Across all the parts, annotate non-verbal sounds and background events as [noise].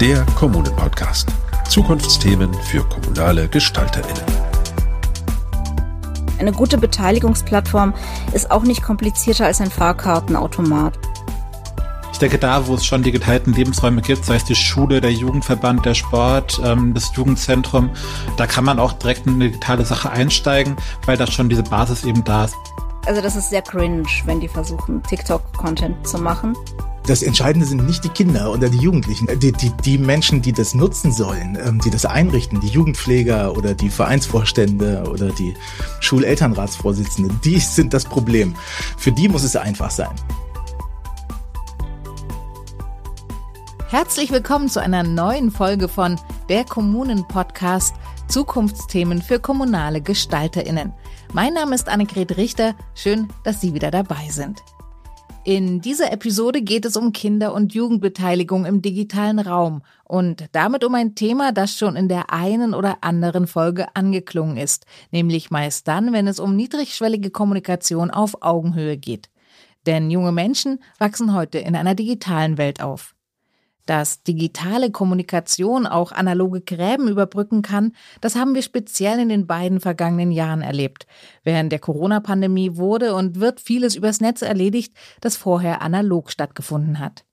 Der Kommunen-Podcast. Zukunftsthemen für kommunale GestalterInnen. Eine gute Beteiligungsplattform ist auch nicht komplizierter als ein Fahrkartenautomat. Ich denke, da, wo es schon die geteilten Lebensräume gibt, sei es die Schule, der Jugendverband, der Sport, ähm, das Jugendzentrum, da kann man auch direkt in eine digitale Sache einsteigen, weil da schon diese Basis eben da ist. Also das ist sehr cringe, wenn die versuchen, TikTok-Content zu machen. Das Entscheidende sind nicht die Kinder oder die Jugendlichen, die, die, die Menschen, die das nutzen sollen, ähm, die das einrichten, die Jugendpfleger oder die Vereinsvorstände oder die Schulelternratsvorsitzenden, die sind das Problem. Für die muss es einfach sein. Herzlich willkommen zu einer neuen Folge von Der Kommunen-Podcast Zukunftsthemen für kommunale GestalterInnen. Mein Name ist Annegret Richter. Schön, dass Sie wieder dabei sind. In dieser Episode geht es um Kinder- und Jugendbeteiligung im digitalen Raum und damit um ein Thema, das schon in der einen oder anderen Folge angeklungen ist, nämlich meist dann, wenn es um niedrigschwellige Kommunikation auf Augenhöhe geht. Denn junge Menschen wachsen heute in einer digitalen Welt auf. Dass digitale Kommunikation auch analoge Gräben überbrücken kann, das haben wir speziell in den beiden vergangenen Jahren erlebt. Während der Corona-Pandemie wurde und wird vieles übers Netz erledigt, das vorher analog stattgefunden hat.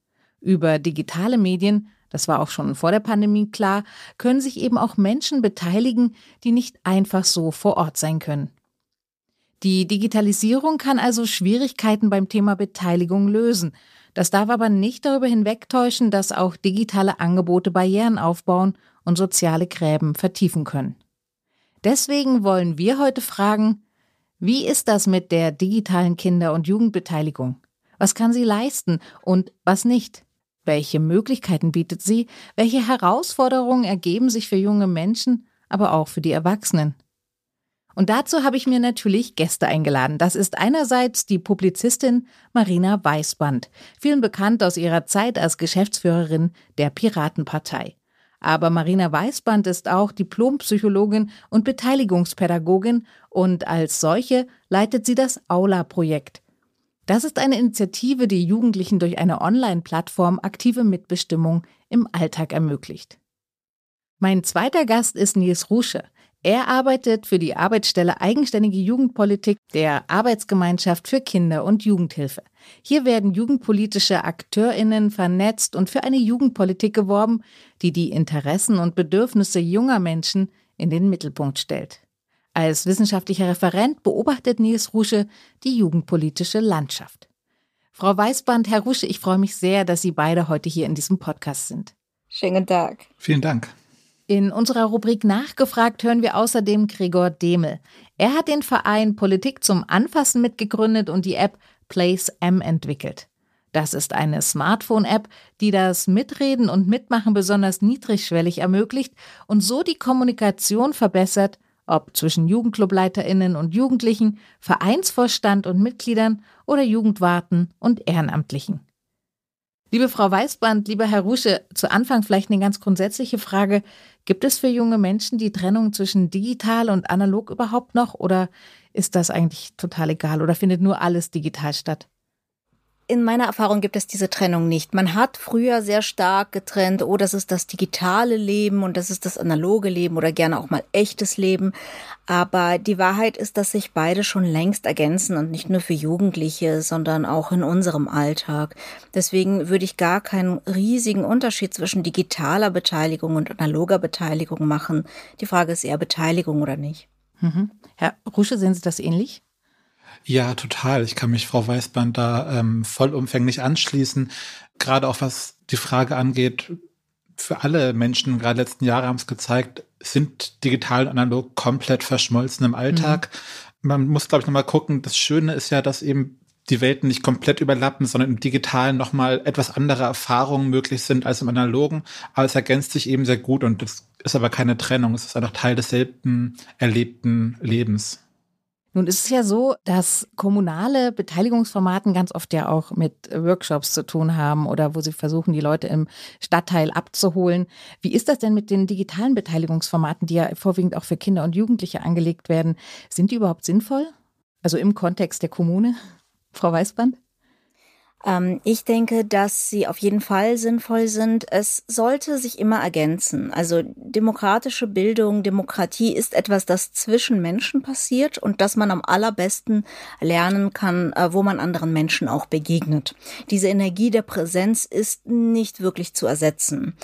Über digitale Medien, das war auch schon vor der Pandemie klar, können sich eben auch Menschen beteiligen, die nicht einfach so vor Ort sein können. Die Digitalisierung kann also Schwierigkeiten beim Thema Beteiligung lösen – das darf aber nicht darüber hinwegtäuschen, dass auch digitale Angebote Barrieren aufbauen und soziale Gräben vertiefen können. Deswegen wollen wir heute fragen, wie ist das mit der digitalen Kinder- und Jugendbeteiligung? Was kann sie leisten und was nicht? Welche Möglichkeiten bietet sie? Welche Herausforderungen ergeben sich für junge Menschen, aber auch für die Erwachsenen? Und dazu habe ich mir natürlich Gäste eingeladen. Das ist einerseits die Publizistin Marina Weißband, vielen bekannt aus ihrer Zeit als Geschäftsführerin der Piratenpartei. Aber Marina Weißband ist auch Diplompsychologin und Beteiligungspädagogin und als solche leitet sie das Aula-Projekt. Das ist eine Initiative, die Jugendlichen durch eine Online-Plattform aktive Mitbestimmung im Alltag ermöglicht. Mein zweiter Gast ist Nils Rusche. Er arbeitet für die Arbeitsstelle Eigenständige Jugendpolitik der Arbeitsgemeinschaft für Kinder- und Jugendhilfe. Hier werden jugendpolitische Akteurinnen vernetzt und für eine Jugendpolitik geworben, die die Interessen und Bedürfnisse junger Menschen in den Mittelpunkt stellt. Als wissenschaftlicher Referent beobachtet Nils Rusche die jugendpolitische Landschaft. Frau Weißband, Herr Rusche, ich freue mich sehr, dass Sie beide heute hier in diesem Podcast sind. Schönen Tag. Vielen Dank. In unserer Rubrik Nachgefragt hören wir außerdem Gregor Demel. Er hat den Verein Politik zum Anfassen mitgegründet und die App Place M entwickelt. Das ist eine Smartphone-App, die das Mitreden und Mitmachen besonders niedrigschwellig ermöglicht und so die Kommunikation verbessert, ob zwischen Jugendclubleiterinnen und Jugendlichen, Vereinsvorstand und Mitgliedern oder Jugendwarten und Ehrenamtlichen. Liebe Frau Weißband, lieber Herr Rusche, zu Anfang vielleicht eine ganz grundsätzliche Frage. Gibt es für junge Menschen die Trennung zwischen digital und analog überhaupt noch oder ist das eigentlich total egal oder findet nur alles digital statt? In meiner Erfahrung gibt es diese Trennung nicht. Man hat früher sehr stark getrennt, oh, das ist das digitale Leben und das ist das analoge Leben oder gerne auch mal echtes Leben. Aber die Wahrheit ist, dass sich beide schon längst ergänzen und nicht nur für Jugendliche, sondern auch in unserem Alltag. Deswegen würde ich gar keinen riesigen Unterschied zwischen digitaler Beteiligung und analoger Beteiligung machen. Die Frage ist eher Beteiligung oder nicht. Mhm. Herr Rusche, sehen Sie das ähnlich? Ja, total. Ich kann mich Frau Weißband da ähm, vollumfänglich anschließen. Gerade auch was die Frage angeht, für alle Menschen, gerade letzten Jahre haben es gezeigt, sind digital und analog komplett verschmolzen im Alltag. Mhm. Man muss, glaube ich, nochmal gucken. Das Schöne ist ja, dass eben die Welten nicht komplett überlappen, sondern im Digitalen nochmal etwas andere Erfahrungen möglich sind als im Analogen. Aber es ergänzt sich eben sehr gut und es ist aber keine Trennung. Es ist einfach Teil desselben erlebten Lebens. Nun ist es ja so, dass kommunale Beteiligungsformaten ganz oft ja auch mit Workshops zu tun haben oder wo sie versuchen, die Leute im Stadtteil abzuholen. Wie ist das denn mit den digitalen Beteiligungsformaten, die ja vorwiegend auch für Kinder und Jugendliche angelegt werden? Sind die überhaupt sinnvoll? Also im Kontext der Kommune? [laughs] Frau Weißband? Ähm, ich denke, dass sie auf jeden Fall sinnvoll sind. Es sollte sich immer ergänzen. Also demokratische Bildung, Demokratie ist etwas, das zwischen Menschen passiert und das man am allerbesten lernen kann, äh, wo man anderen Menschen auch begegnet. Diese Energie der Präsenz ist nicht wirklich zu ersetzen.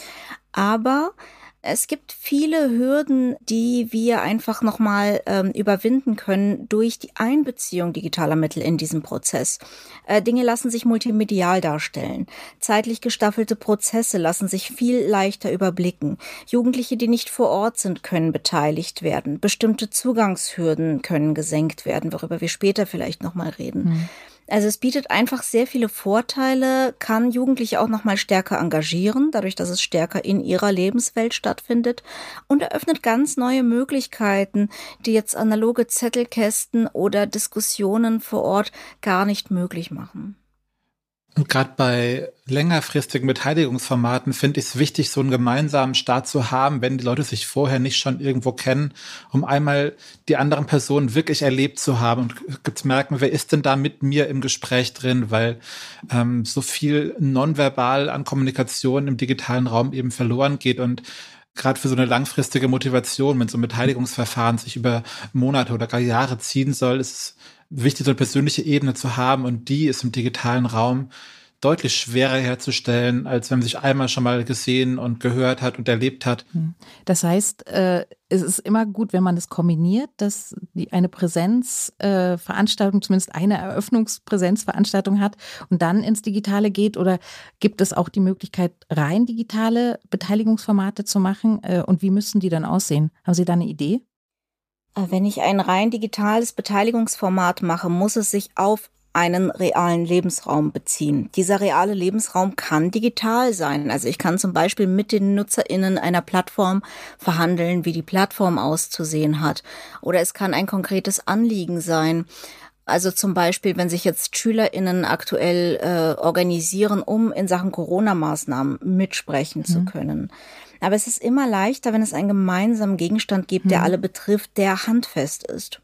Aber es gibt viele Hürden, die wir einfach nochmal ähm, überwinden können durch die Einbeziehung digitaler Mittel in diesen Prozess. Äh, Dinge lassen sich multimedial darstellen. Zeitlich gestaffelte Prozesse lassen sich viel leichter überblicken. Jugendliche, die nicht vor Ort sind, können beteiligt werden. Bestimmte Zugangshürden können gesenkt werden, worüber wir später vielleicht nochmal reden. Hm. Also es bietet einfach sehr viele Vorteile, kann Jugendliche auch noch mal stärker engagieren, dadurch, dass es stärker in ihrer Lebenswelt stattfindet und eröffnet ganz neue Möglichkeiten, die jetzt analoge Zettelkästen oder Diskussionen vor Ort gar nicht möglich machen. Und gerade bei längerfristigen Beteiligungsformaten finde ich es wichtig, so einen gemeinsamen Start zu haben, wenn die Leute sich vorher nicht schon irgendwo kennen, um einmal die anderen Personen wirklich erlebt zu haben und zu merken, wer ist denn da mit mir im Gespräch drin, weil ähm, so viel nonverbal an Kommunikation im digitalen Raum eben verloren geht und gerade für so eine langfristige Motivation, wenn so ein Beteiligungsverfahren sich über Monate oder gar Jahre ziehen soll, ist es wichtig, so eine persönliche Ebene zu haben und die ist im digitalen Raum deutlich schwerer herzustellen, als wenn man sich einmal schon mal gesehen und gehört hat und erlebt hat. Hm. Das heißt, äh, es ist immer gut, wenn man das kombiniert, dass die eine Präsenzveranstaltung, äh, zumindest eine Eröffnungspräsenzveranstaltung hat und dann ins Digitale geht? Oder gibt es auch die Möglichkeit, rein digitale Beteiligungsformate zu machen? Äh, und wie müssen die dann aussehen? Haben Sie da eine Idee? Äh, wenn ich ein rein digitales Beteiligungsformat mache, muss es sich auf einen realen Lebensraum beziehen. Dieser reale Lebensraum kann digital sein. Also ich kann zum Beispiel mit den NutzerInnen einer Plattform verhandeln, wie die Plattform auszusehen hat. Oder es kann ein konkretes Anliegen sein. Also zum Beispiel, wenn sich jetzt SchülerInnen aktuell äh, organisieren, um in Sachen Corona-Maßnahmen mitsprechen mhm. zu können. Aber es ist immer leichter, wenn es einen gemeinsamen Gegenstand gibt, der mhm. alle betrifft, der handfest ist.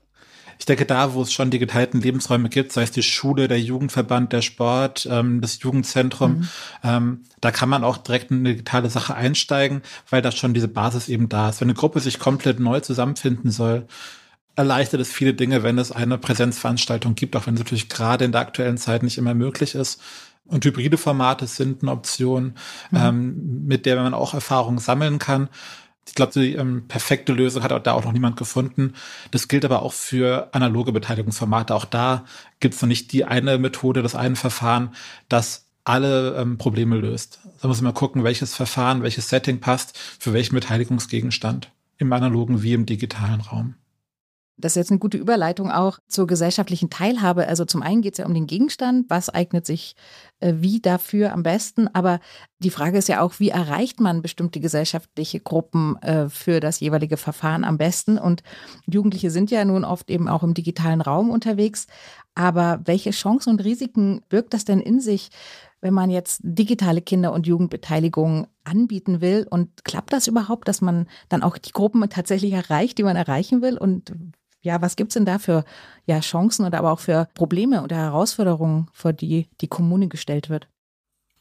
Ich denke, da, wo es schon die geteilten Lebensräume gibt, sei es die Schule, der Jugendverband, der Sport, ähm, das Jugendzentrum, mhm. ähm, da kann man auch direkt in eine digitale Sache einsteigen, weil da schon diese Basis eben da ist. Wenn eine Gruppe sich komplett neu zusammenfinden soll, erleichtert es viele Dinge, wenn es eine Präsenzveranstaltung gibt, auch wenn es natürlich gerade in der aktuellen Zeit nicht immer möglich ist. Und hybride Formate sind eine Option, mhm. ähm, mit der man auch Erfahrungen sammeln kann. Ich glaube, die ähm, perfekte Lösung hat auch da auch noch niemand gefunden. Das gilt aber auch für analoge Beteiligungsformate. Auch da gibt es noch nicht die eine Methode, das eine Verfahren, das alle ähm, Probleme löst. Da muss man gucken, welches Verfahren, welches Setting passt für welchen Beteiligungsgegenstand im analogen wie im digitalen Raum. Das ist jetzt eine gute Überleitung auch zur gesellschaftlichen Teilhabe. Also zum einen geht es ja um den Gegenstand, was eignet sich äh, wie dafür am besten, aber die Frage ist ja auch, wie erreicht man bestimmte gesellschaftliche Gruppen äh, für das jeweilige Verfahren am besten? Und Jugendliche sind ja nun oft eben auch im digitalen Raum unterwegs, aber welche Chancen und Risiken birgt das denn in sich, wenn man jetzt digitale Kinder- und Jugendbeteiligung anbieten will? Und klappt das überhaupt, dass man dann auch die Gruppen tatsächlich erreicht, die man erreichen will? Und ja, was gibt's denn da für ja, Chancen oder aber auch für Probleme oder Herausforderungen, vor die die Kommune gestellt wird?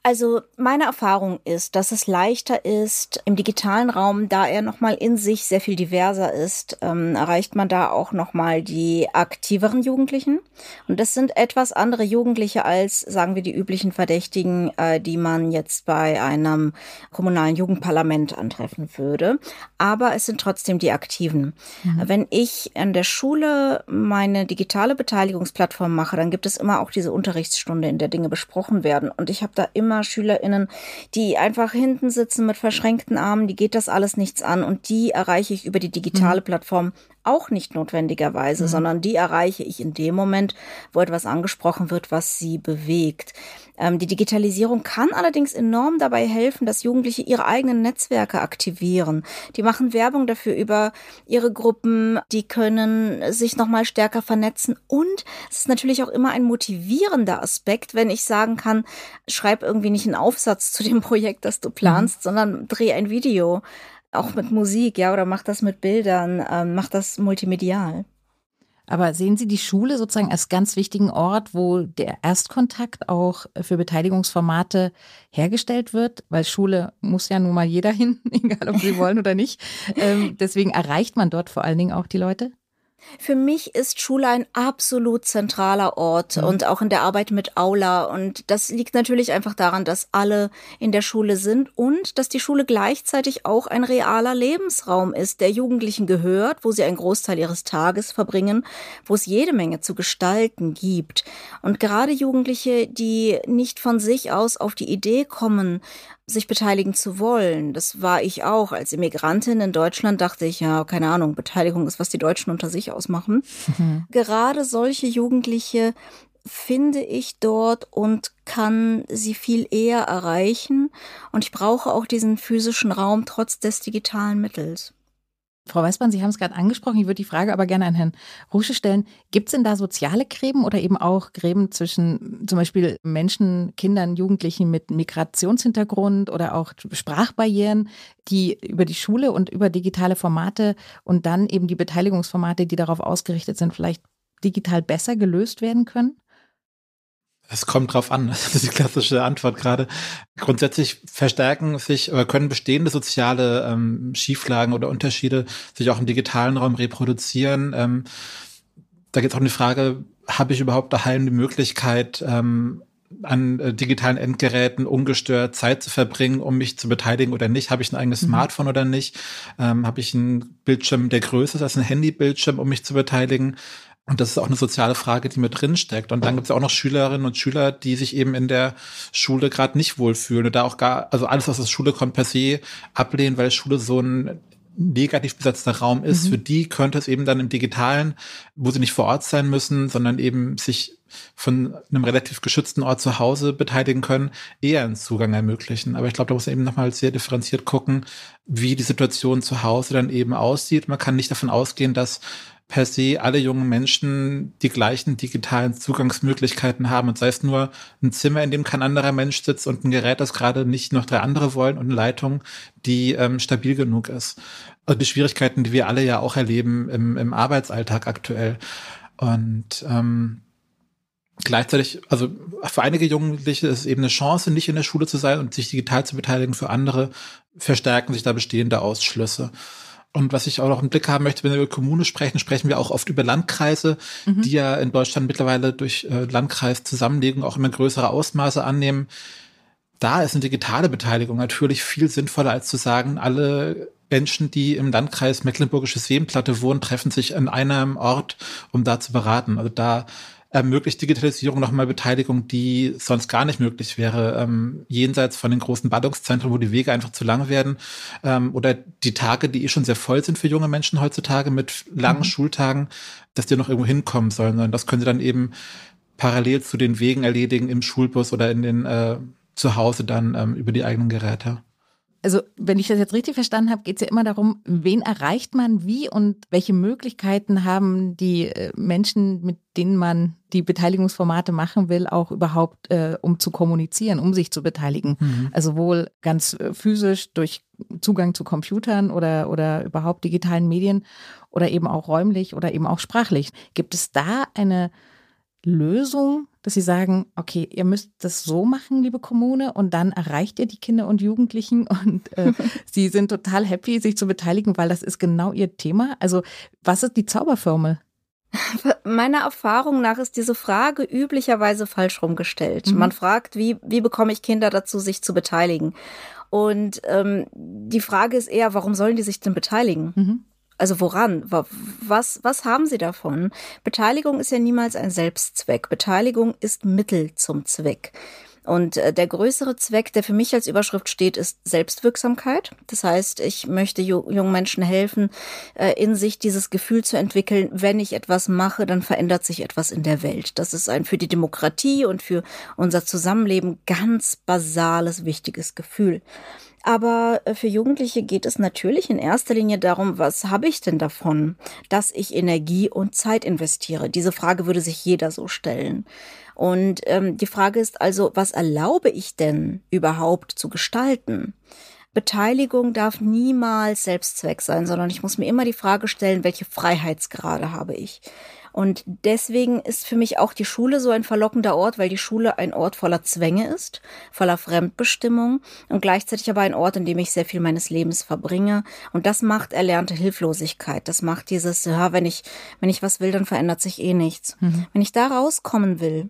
Also meine Erfahrung ist, dass es leichter ist im digitalen Raum, da er nochmal in sich sehr viel diverser ist, ähm, erreicht man da auch nochmal die aktiveren Jugendlichen. Und das sind etwas andere Jugendliche als, sagen wir, die üblichen Verdächtigen, äh, die man jetzt bei einem kommunalen Jugendparlament antreffen würde. Aber es sind trotzdem die Aktiven. Mhm. Wenn ich an der Schule meine digitale Beteiligungsplattform mache, dann gibt es immer auch diese Unterrichtsstunde, in der Dinge besprochen werden. Und ich habe da immer immer SchülerInnen, die einfach hinten sitzen mit verschränkten Armen, die geht das alles nichts an und die erreiche ich über die digitale mhm. Plattform auch nicht notwendigerweise, mhm. sondern die erreiche ich in dem Moment, wo etwas angesprochen wird, was sie bewegt. Ähm, die Digitalisierung kann allerdings enorm dabei helfen, dass Jugendliche ihre eigenen Netzwerke aktivieren. Die machen Werbung dafür über ihre Gruppen, die können sich nochmal stärker vernetzen und es ist natürlich auch immer ein motivierender Aspekt, wenn ich sagen kann, schreib irgendwie nicht einen Aufsatz zu dem Projekt, das du planst, mhm. sondern dreh ein Video auch mit Musik, ja, oder mach das mit Bildern, ähm, mach das multimedial. Aber sehen Sie die Schule sozusagen als ganz wichtigen Ort, wo der Erstkontakt auch für Beteiligungsformate hergestellt wird? Weil Schule muss ja nun mal jeder [laughs] hin, egal ob sie wollen oder nicht. Ähm, deswegen erreicht man dort vor allen Dingen auch die Leute? Für mich ist Schule ein absolut zentraler Ort mhm. und auch in der Arbeit mit Aula. Und das liegt natürlich einfach daran, dass alle in der Schule sind und dass die Schule gleichzeitig auch ein realer Lebensraum ist, der Jugendlichen gehört, wo sie einen Großteil ihres Tages verbringen, wo es jede Menge zu gestalten gibt. Und gerade Jugendliche, die nicht von sich aus auf die Idee kommen, sich beteiligen zu wollen. Das war ich auch. Als Immigrantin in Deutschland dachte ich, ja, keine Ahnung, Beteiligung ist, was die Deutschen unter sich ausmachen. Mhm. [laughs] Gerade solche Jugendliche finde ich dort und kann sie viel eher erreichen. Und ich brauche auch diesen physischen Raum trotz des digitalen Mittels. Frau Weißmann, Sie haben es gerade angesprochen. Ich würde die Frage aber gerne an Herrn Rusche stellen. Gibt es denn da soziale Gräben oder eben auch Gräben zwischen zum Beispiel Menschen, Kindern, Jugendlichen mit Migrationshintergrund oder auch Sprachbarrieren, die über die Schule und über digitale Formate und dann eben die Beteiligungsformate, die darauf ausgerichtet sind, vielleicht digital besser gelöst werden können? Es kommt drauf an, [laughs] das ist die klassische Antwort gerade. Grundsätzlich verstärken sich oder können bestehende soziale ähm, Schieflagen oder Unterschiede sich auch im digitalen Raum reproduzieren. Ähm, da geht es auch um die Frage, habe ich überhaupt daheim die Möglichkeit, ähm, an äh, digitalen Endgeräten ungestört Zeit zu verbringen, um mich zu beteiligen oder nicht? Habe ich ein eigenes mhm. Smartphone oder nicht? Ähm, Habe ich einen Bildschirm, der größer ist als ein Handybildschirm, um mich zu beteiligen? Und das ist auch eine soziale Frage, die mit drin steckt. Und dann gibt es auch noch Schülerinnen und Schüler, die sich eben in der Schule gerade nicht wohlfühlen und da auch gar, also alles, was aus Schule kommt, per se ablehnen, weil Schule so ein negativ besetzter Raum ist. Mhm. Für die könnte es eben dann im Digitalen, wo sie nicht vor Ort sein müssen, sondern eben sich von einem relativ geschützten Ort zu Hause beteiligen können, eher einen Zugang ermöglichen. Aber ich glaube, da muss man eben nochmal sehr differenziert gucken, wie die Situation zu Hause dann eben aussieht. Man kann nicht davon ausgehen, dass per se alle jungen Menschen die gleichen digitalen Zugangsmöglichkeiten haben und sei es nur ein Zimmer, in dem kein anderer Mensch sitzt und ein Gerät, das gerade nicht noch drei andere wollen und eine Leitung, die ähm, stabil genug ist. Also die Schwierigkeiten, die wir alle ja auch erleben im, im Arbeitsalltag aktuell. Und ähm, gleichzeitig, also für einige Jugendliche ist es eben eine Chance, nicht in der Schule zu sein und sich digital zu beteiligen. Für andere verstärken sich da bestehende Ausschlüsse. Und was ich auch noch im Blick haben möchte, wenn wir über Kommune sprechen, sprechen wir auch oft über Landkreise, mhm. die ja in Deutschland mittlerweile durch äh, Landkreiszusammenlegung auch immer größere Ausmaße annehmen. Da ist eine digitale Beteiligung natürlich viel sinnvoller, als zu sagen, alle Menschen, die im Landkreis Mecklenburgische Seenplatte wohnen, treffen sich an einem Ort, um da zu beraten. Also da ermöglicht Digitalisierung nochmal Beteiligung, die sonst gar nicht möglich wäre, ähm, jenseits von den großen Ballungszentren, wo die Wege einfach zu lang werden, ähm, oder die Tage, die eh schon sehr voll sind für junge Menschen heutzutage mit langen mhm. Schultagen, dass die noch irgendwo hinkommen sollen, sondern das können sie dann eben parallel zu den Wegen erledigen im Schulbus oder in den äh, zu Hause dann ähm, über die eigenen Geräte also wenn ich das jetzt richtig verstanden habe, geht es ja immer darum, wen erreicht man wie und welche Möglichkeiten haben die äh, Menschen, mit denen man die Beteiligungsformate machen will, auch überhaupt, äh, um zu kommunizieren, um sich zu beteiligen. Mhm. Also wohl ganz äh, physisch durch Zugang zu Computern oder, oder überhaupt digitalen Medien oder eben auch räumlich oder eben auch sprachlich. Gibt es da eine Lösung, dass Sie sagen, okay, ihr müsst das so machen, liebe Kommune, und dann erreicht ihr die Kinder und Jugendlichen [laughs] und äh, [laughs] sie sind total happy, sich zu beteiligen, weil das ist genau ihr Thema. Also was ist die Zauberformel? [laughs] Meiner Erfahrung nach ist diese Frage üblicherweise falsch rumgestellt. Mhm. Man fragt, wie, wie bekomme ich Kinder dazu, sich zu beteiligen? Und ähm, die Frage ist eher, warum sollen die sich denn beteiligen? Mhm. Also woran? Was, was haben Sie davon? Beteiligung ist ja niemals ein Selbstzweck. Beteiligung ist Mittel zum Zweck. Und äh, der größere Zweck, der für mich als Überschrift steht, ist Selbstwirksamkeit. Das heißt, ich möchte jungen Menschen helfen, äh, in sich dieses Gefühl zu entwickeln, wenn ich etwas mache, dann verändert sich etwas in der Welt. Das ist ein für die Demokratie und für unser Zusammenleben ganz basales, wichtiges Gefühl. Aber äh, für Jugendliche geht es natürlich in erster Linie darum, was habe ich denn davon, dass ich Energie und Zeit investiere? Diese Frage würde sich jeder so stellen. Und ähm, die Frage ist also, was erlaube ich denn überhaupt zu gestalten? Beteiligung darf niemals Selbstzweck sein, sondern ich muss mir immer die Frage stellen, welche Freiheitsgrade habe ich? Und deswegen ist für mich auch die Schule so ein verlockender Ort, weil die Schule ein Ort voller Zwänge ist, voller Fremdbestimmung und gleichzeitig aber ein Ort, in dem ich sehr viel meines Lebens verbringe. Und das macht erlernte Hilflosigkeit. Das macht dieses, ja, wenn ich, wenn ich was will, dann verändert sich eh nichts. Mhm. Wenn ich da rauskommen will,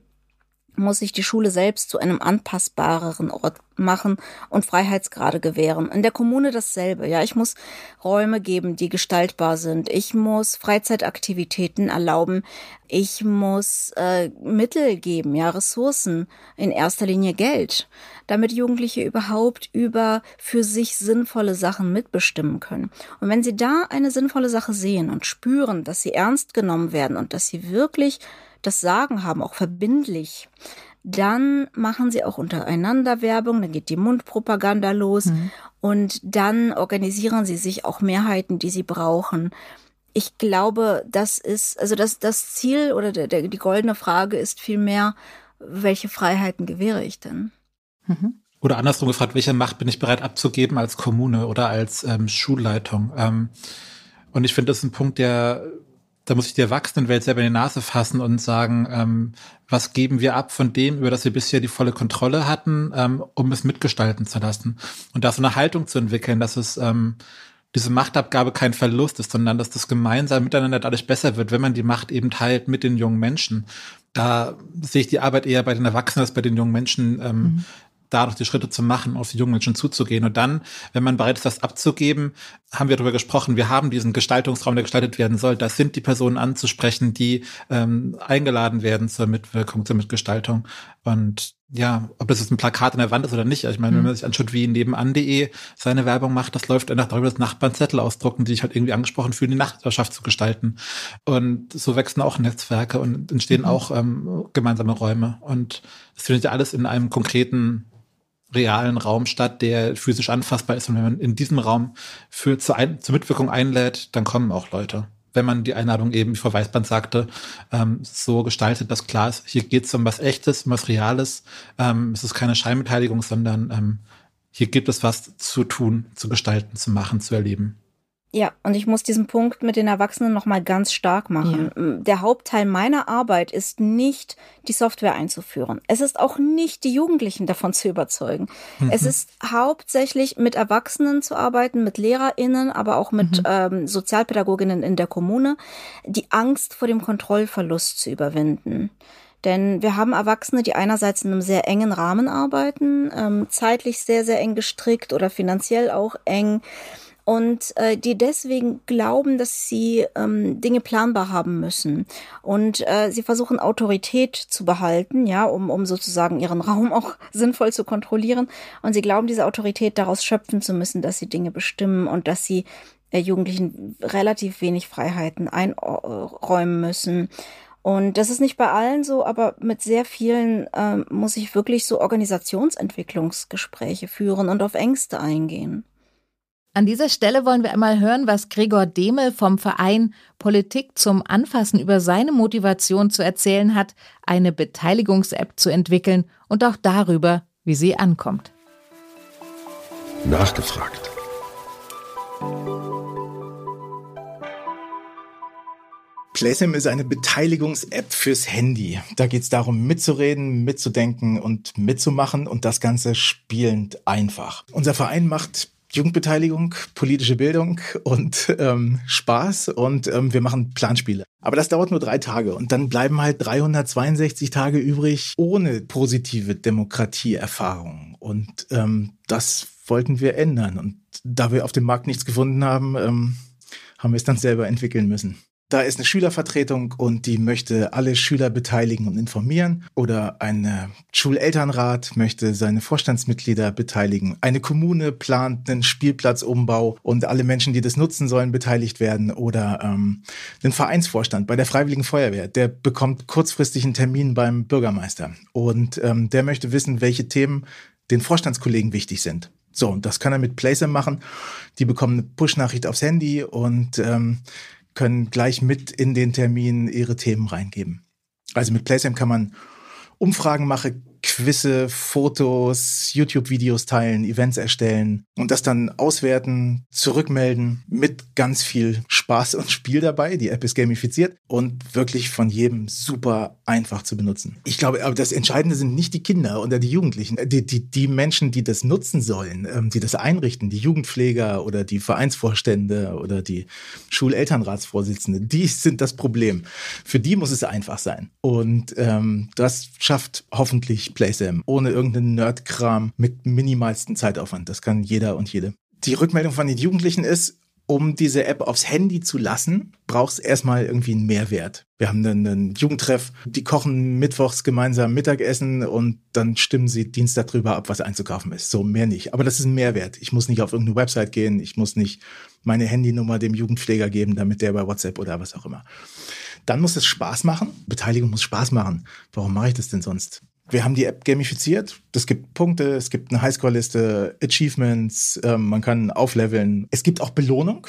muss sich die Schule selbst zu einem anpassbareren Ort machen und Freiheitsgrade gewähren. In der Kommune dasselbe. Ja, ich muss Räume geben, die gestaltbar sind. Ich muss Freizeitaktivitäten erlauben. Ich muss äh, Mittel geben, ja, Ressourcen, in erster Linie Geld, damit Jugendliche überhaupt über für sich sinnvolle Sachen mitbestimmen können. Und wenn sie da eine sinnvolle Sache sehen und spüren, dass sie ernst genommen werden und dass sie wirklich das Sagen haben, auch verbindlich, dann machen sie auch untereinander Werbung, dann geht die Mundpropaganda los mhm. und dann organisieren sie sich auch Mehrheiten, die sie brauchen. Ich glaube, das ist, also das, das Ziel oder der, der, die goldene Frage ist vielmehr, welche Freiheiten gewähre ich denn? Mhm. Oder andersrum gefragt, welche Macht bin ich bereit abzugeben als Kommune oder als ähm, Schulleitung? Ähm, und ich finde, das ist ein Punkt, der da muss ich die Erwachsenenwelt selber in die Nase fassen und sagen, ähm, was geben wir ab von dem, über das wir bisher die volle Kontrolle hatten, ähm, um es mitgestalten zu lassen. Und da so eine Haltung zu entwickeln, dass es ähm, diese Machtabgabe kein Verlust ist, sondern dass das gemeinsam miteinander dadurch besser wird, wenn man die Macht eben teilt mit den jungen Menschen. Da sehe ich die Arbeit eher bei den Erwachsenen als bei den jungen Menschen, ähm, mhm dadurch die Schritte zu machen, auf die jungen Menschen zuzugehen. Und dann, wenn man bereit ist, das abzugeben, haben wir darüber gesprochen, wir haben diesen Gestaltungsraum, der gestaltet werden soll. Das sind die Personen anzusprechen, die ähm, eingeladen werden zur Mitwirkung, zur Mitgestaltung. Und ja, ob das jetzt ein Plakat an der Wand ist oder nicht. Ich meine, mhm. wenn man sich anschaut, wie nebenan.de seine Werbung macht, das läuft einfach darüber, dass Nachbarn Zettel ausdrucken, die sich halt irgendwie angesprochen fühlen, die Nachbarschaft zu gestalten. Und so wachsen auch Netzwerke und entstehen mhm. auch ähm, gemeinsame Räume. Und es findet ja alles in einem konkreten realen Raum statt, der physisch anfassbar ist. Und wenn man in diesem Raum für zur, Ein zur Mitwirkung einlädt, dann kommen auch Leute. Wenn man die Einladung eben, wie Frau Weißband sagte, ähm, so gestaltet, dass klar ist, hier geht es um was Echtes, um was Reales. Ähm, es ist keine Scheinbeteiligung, sondern ähm, hier gibt es was zu tun, zu gestalten, zu machen, zu erleben. Ja, und ich muss diesen Punkt mit den Erwachsenen nochmal ganz stark machen. Ja. Der Hauptteil meiner Arbeit ist nicht, die Software einzuführen. Es ist auch nicht, die Jugendlichen davon zu überzeugen. Mhm. Es ist hauptsächlich mit Erwachsenen zu arbeiten, mit LehrerInnen, aber auch mit mhm. ähm, Sozialpädagoginnen in der Kommune, die Angst vor dem Kontrollverlust zu überwinden. Denn wir haben Erwachsene, die einerseits in einem sehr engen Rahmen arbeiten, ähm, zeitlich sehr, sehr eng gestrickt oder finanziell auch eng und äh, die deswegen glauben, dass sie ähm, Dinge planbar haben müssen. Und äh, sie versuchen Autorität zu behalten, ja, um, um sozusagen ihren [laughs] Raum auch sinnvoll zu kontrollieren. Und sie glauben, diese Autorität daraus schöpfen zu müssen, dass sie Dinge bestimmen und dass sie äh, Jugendlichen relativ wenig Freiheiten einräumen müssen. Und das ist nicht bei allen so, aber mit sehr vielen ähm, muss ich wirklich so Organisationsentwicklungsgespräche führen und auf Ängste eingehen. An dieser Stelle wollen wir einmal hören, was Gregor Demel vom Verein Politik zum Anfassen über seine Motivation zu erzählen hat, eine Beteiligungs-App zu entwickeln und auch darüber, wie sie ankommt. Nachgefragt. PlaySim ist eine Beteiligungs-App fürs Handy. Da geht es darum, mitzureden, mitzudenken und mitzumachen und das Ganze spielend einfach. Unser Verein macht Jugendbeteiligung, politische Bildung und ähm, Spaß und ähm, wir machen Planspiele. Aber das dauert nur drei Tage und dann bleiben halt 362 Tage übrig ohne positive Demokratieerfahrung. Und ähm, das wollten wir ändern. Und da wir auf dem Markt nichts gefunden haben, ähm, haben wir es dann selber entwickeln müssen. Da ist eine Schülervertretung und die möchte alle Schüler beteiligen und informieren. Oder ein Schulelternrat möchte seine Vorstandsmitglieder beteiligen. Eine Kommune plant einen Spielplatzumbau und alle Menschen, die das nutzen sollen, beteiligt werden. Oder ähm, ein Vereinsvorstand bei der Freiwilligen Feuerwehr, der bekommt kurzfristig einen Termin beim Bürgermeister. Und ähm, der möchte wissen, welche Themen den Vorstandskollegen wichtig sind. So, und das kann er mit Placer machen. Die bekommen eine Push-Nachricht aufs Handy und ähm, können gleich mit in den Termin ihre Themen reingeben. Also mit PlaySam kann man Umfragen machen, Quizze, Fotos, YouTube-Videos teilen, Events erstellen und das dann auswerten, zurückmelden mit ganz viel Spaß und Spiel dabei. Die App ist gamifiziert und wirklich von jedem super einfach zu benutzen. Ich glaube, aber das Entscheidende sind nicht die Kinder oder die Jugendlichen, die, die, die Menschen, die das nutzen sollen, ähm, die das einrichten, die Jugendpfleger oder die Vereinsvorstände oder die Schulelternratsvorsitzende, die sind das Problem. Für die muss es einfach sein. Und ähm, das schafft hoffentlich PlaySam ohne irgendeinen Nerdkram mit minimalsten Zeitaufwand. Das kann jeder und jede. Die Rückmeldung von den Jugendlichen ist, um diese App aufs Handy zu lassen, braucht es erstmal irgendwie einen Mehrwert. Wir haben dann einen Jugendtreff, die kochen mittwochs gemeinsam Mittagessen und dann stimmen sie Dienstag drüber ab, was einzukaufen ist. So mehr nicht. Aber das ist ein Mehrwert. Ich muss nicht auf irgendeine Website gehen, ich muss nicht meine Handynummer dem Jugendpfleger geben, damit der bei WhatsApp oder was auch immer. Dann muss es Spaß machen. Beteiligung muss Spaß machen. Warum mache ich das denn sonst? Wir haben die App gamifiziert. Es gibt Punkte, es gibt eine Highscore-Liste, Achievements, ähm, man kann aufleveln. Es gibt auch Belohnung,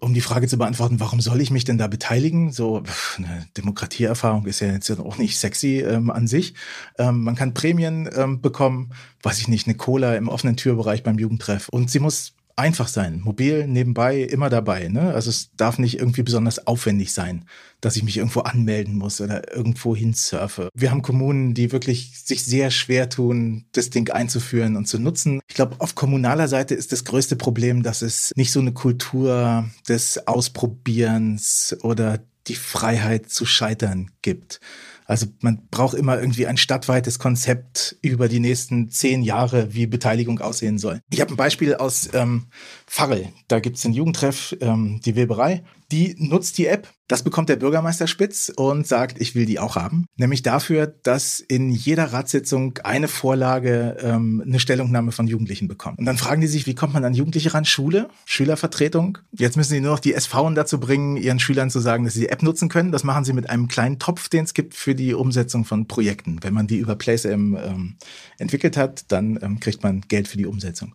um die Frage zu beantworten, warum soll ich mich denn da beteiligen? So eine Demokratieerfahrung ist ja jetzt auch nicht sexy ähm, an sich. Ähm, man kann Prämien ähm, bekommen, weiß ich nicht, eine Cola im offenen Türbereich beim Jugendtreff. Und sie muss einfach sein, mobil, nebenbei, immer dabei. Ne? Also es darf nicht irgendwie besonders aufwendig sein, dass ich mich irgendwo anmelden muss oder irgendwo hinsurfe. Wir haben Kommunen, die wirklich sich sehr schwer tun, das Ding einzuführen und zu nutzen. Ich glaube, auf kommunaler Seite ist das größte Problem, dass es nicht so eine Kultur des Ausprobierens oder die Freiheit zu scheitern gibt. Also man braucht immer irgendwie ein stadtweites Konzept über die nächsten zehn Jahre, wie Beteiligung aussehen soll. Ich habe ein Beispiel aus ähm, Farrell. Da gibt es einen Jugendtreff, ähm, die Weberei. Die nutzt die App. Das bekommt der Bürgermeister Spitz und sagt, ich will die auch haben. Nämlich dafür, dass in jeder Ratssitzung eine Vorlage ähm, eine Stellungnahme von Jugendlichen bekommt. Und dann fragen die sich, wie kommt man an Jugendliche ran? Schule, Schülervertretung. Jetzt müssen sie nur noch die SV dazu bringen, ihren Schülern zu sagen, dass sie die App nutzen können. Das machen sie mit einem kleinen Topf, den es gibt für die Umsetzung von Projekten. Wenn man die über PlaceM ähm, entwickelt hat, dann ähm, kriegt man Geld für die Umsetzung.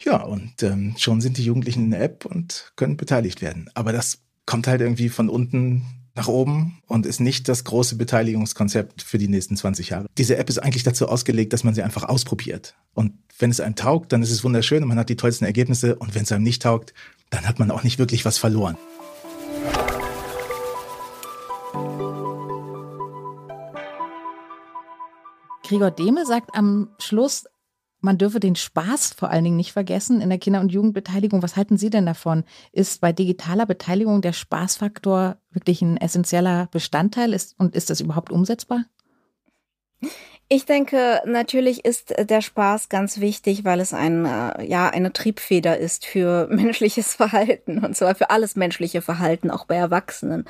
Ja, und ähm, schon sind die Jugendlichen in der App und können beteiligt werden. Aber das kommt halt irgendwie von unten nach oben und ist nicht das große Beteiligungskonzept für die nächsten 20 Jahre. Diese App ist eigentlich dazu ausgelegt, dass man sie einfach ausprobiert. Und wenn es einem taugt, dann ist es wunderschön und man hat die tollsten Ergebnisse. Und wenn es einem nicht taugt, dann hat man auch nicht wirklich was verloren. Gregor Dehme sagt am Schluss, man dürfe den Spaß vor allen Dingen nicht vergessen in der Kinder- und Jugendbeteiligung. Was halten Sie denn davon? Ist bei digitaler Beteiligung der Spaßfaktor wirklich ein essentieller Bestandteil ist, und ist das überhaupt umsetzbar? Ich denke, natürlich ist der Spaß ganz wichtig, weil es ein, äh, ja, eine Triebfeder ist für [laughs] menschliches Verhalten und zwar für alles menschliche Verhalten, auch bei Erwachsenen.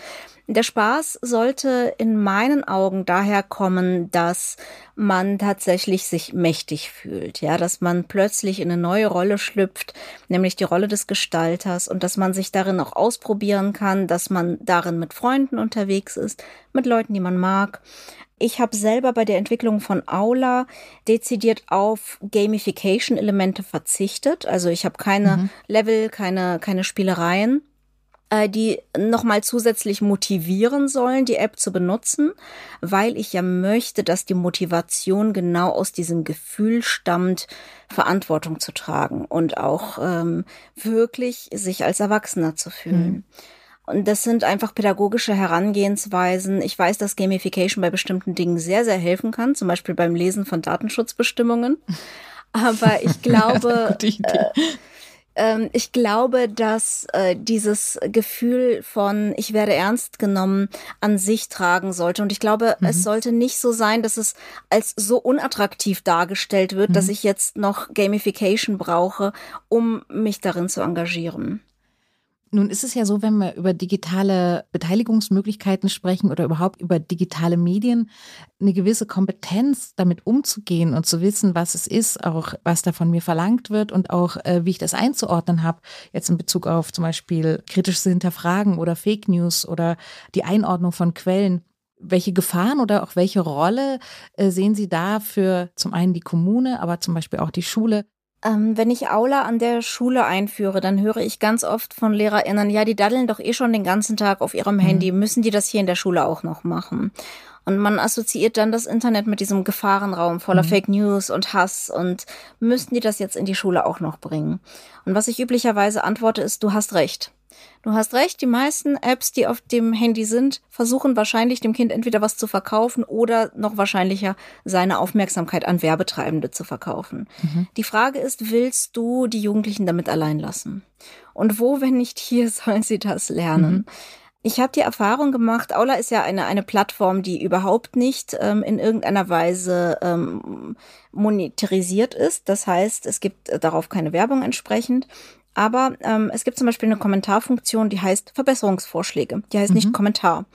Der Spaß sollte in meinen Augen daher kommen, dass man tatsächlich sich mächtig fühlt, ja, dass man plötzlich in eine neue Rolle schlüpft, nämlich die Rolle des Gestalters und dass man sich darin auch ausprobieren kann, dass man darin mit Freunden unterwegs ist, mit Leuten, die man mag ich habe selber bei der Entwicklung von Aula dezidiert auf Gamification-Elemente verzichtet. Also ich habe keine mhm. Level, keine, keine Spielereien äh, die nochmal zusätzlich motivieren sollen, die App zu benutzen, weil ich ja möchte, dass die Motivation genau aus diesem Gefühl stammt, Verantwortung zu tragen und auch ähm, wirklich sich als Erwachsener zu fühlen. Mhm. Und das sind einfach pädagogische Herangehensweisen. Ich weiß, dass Gamification bei bestimmten Dingen sehr, sehr helfen kann, zum Beispiel beim Lesen von Datenschutzbestimmungen. [laughs] Aber ich glaube, äh, äh, ich glaube, dass äh, dieses Gefühl von ich werde ernst genommen an sich tragen sollte. Und ich glaube, mhm. es sollte nicht so sein, dass es als so unattraktiv dargestellt wird, mhm. dass ich jetzt noch Gamification brauche, um mich darin zu engagieren. Nun ist es ja so, wenn wir über digitale Beteiligungsmöglichkeiten sprechen oder überhaupt über digitale Medien, eine gewisse Kompetenz damit umzugehen und zu wissen, was es ist, auch was da von mir verlangt wird und auch äh, wie ich das einzuordnen habe, jetzt in Bezug auf zum Beispiel kritisches Hinterfragen oder Fake News oder die Einordnung von Quellen. Welche Gefahren oder auch welche Rolle äh, sehen Sie da für zum einen die Kommune, aber zum Beispiel auch die Schule ähm, wenn ich Aula an der Schule einführe, dann höre ich ganz oft von LehrerInnen, ja, die daddeln doch eh schon den ganzen Tag auf ihrem mhm. Handy, müssen die das hier in der Schule auch noch machen? Und man assoziiert dann das Internet mit diesem Gefahrenraum voller mhm. Fake News und Hass und müssten die das jetzt in die Schule auch noch bringen? Und was ich üblicherweise antworte ist, du hast recht. Du hast recht, die meisten Apps, die auf dem Handy sind, versuchen wahrscheinlich dem Kind entweder was zu verkaufen oder noch wahrscheinlicher seine Aufmerksamkeit an Werbetreibende zu verkaufen. Mhm. Die Frage ist, willst du die Jugendlichen damit allein lassen? Und wo, wenn nicht hier, [laughs] sollen sie das lernen? Mhm. Ich habe die Erfahrung gemacht, Aula ist ja eine, eine Plattform, die überhaupt nicht ähm, in irgendeiner Weise ähm, monetarisiert ist. Das heißt, es gibt äh, darauf keine Werbung entsprechend. Aber ähm, es gibt zum Beispiel eine Kommentarfunktion, die heißt Verbesserungsvorschläge. Die heißt mhm. nicht Kommentar.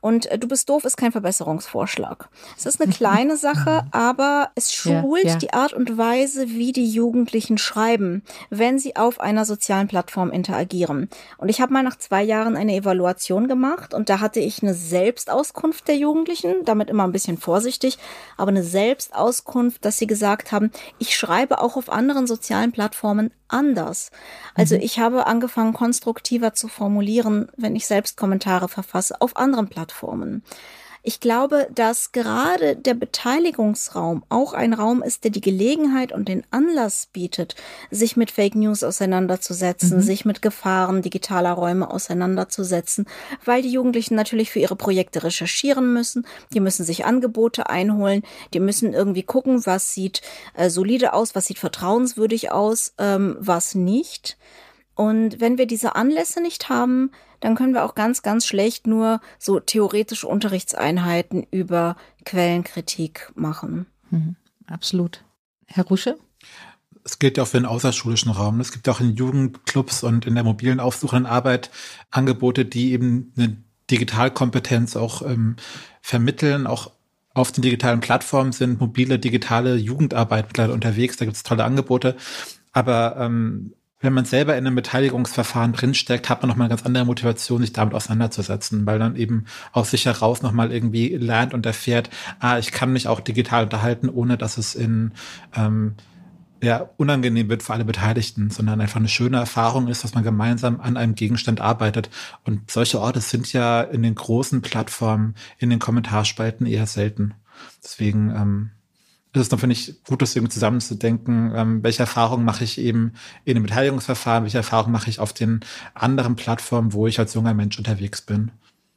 Und äh, du bist doof ist kein Verbesserungsvorschlag. Es ist eine kleine Sache, [laughs] aber es schult ja, ja. die Art und Weise, wie die Jugendlichen schreiben, wenn sie auf einer sozialen Plattform interagieren. Und ich habe mal nach zwei Jahren eine Evaluation gemacht und da hatte ich eine Selbstauskunft der Jugendlichen, damit immer ein bisschen vorsichtig, aber eine Selbstauskunft, dass sie gesagt haben, ich schreibe auch auf anderen sozialen Plattformen anders. Also mhm. ich habe angefangen, konstruktiver zu formulieren, wenn ich selbst Kommentare verfasse auf anderen Plattformen. Ich glaube, dass gerade der Beteiligungsraum auch ein Raum ist, der die Gelegenheit und den Anlass bietet, sich mit Fake News auseinanderzusetzen, mhm. sich mit Gefahren digitaler Räume auseinanderzusetzen, weil die Jugendlichen natürlich für ihre Projekte recherchieren müssen, die müssen sich Angebote einholen, die müssen irgendwie gucken, was sieht äh, solide aus, was sieht vertrauenswürdig aus, ähm, was nicht. Und wenn wir diese Anlässe nicht haben, dann können wir auch ganz, ganz schlecht nur so theoretische Unterrichtseinheiten über Quellenkritik machen. Mhm, absolut. Herr Rusche? Es gilt ja auch für den außerschulischen Raum. Es gibt auch in Jugendclubs und in der mobilen aufsuchenden Arbeit Angebote, die eben eine Digitalkompetenz auch ähm, vermitteln, auch auf den digitalen Plattformen sind mobile digitale Jugendarbeit leider unterwegs. Da gibt es tolle Angebote. Aber ähm, wenn man selber in einem Beteiligungsverfahren drinsteckt, hat man nochmal eine ganz andere Motivation, sich damit auseinanderzusetzen, weil dann eben aus sich heraus nochmal irgendwie lernt und erfährt, ah, ich kann mich auch digital unterhalten, ohne dass es in ähm, ja, unangenehm wird für alle Beteiligten, sondern einfach eine schöne Erfahrung ist, dass man gemeinsam an einem Gegenstand arbeitet. Und solche Orte sind ja in den großen Plattformen, in den Kommentarspalten eher selten. Deswegen ähm, ist es dann, finde ich, gut, das irgendwie zusammenzudenken, ähm, welche Erfahrungen mache ich eben in dem Beteiligungsverfahren, welche Erfahrungen mache ich auf den anderen Plattformen, wo ich als junger Mensch unterwegs bin.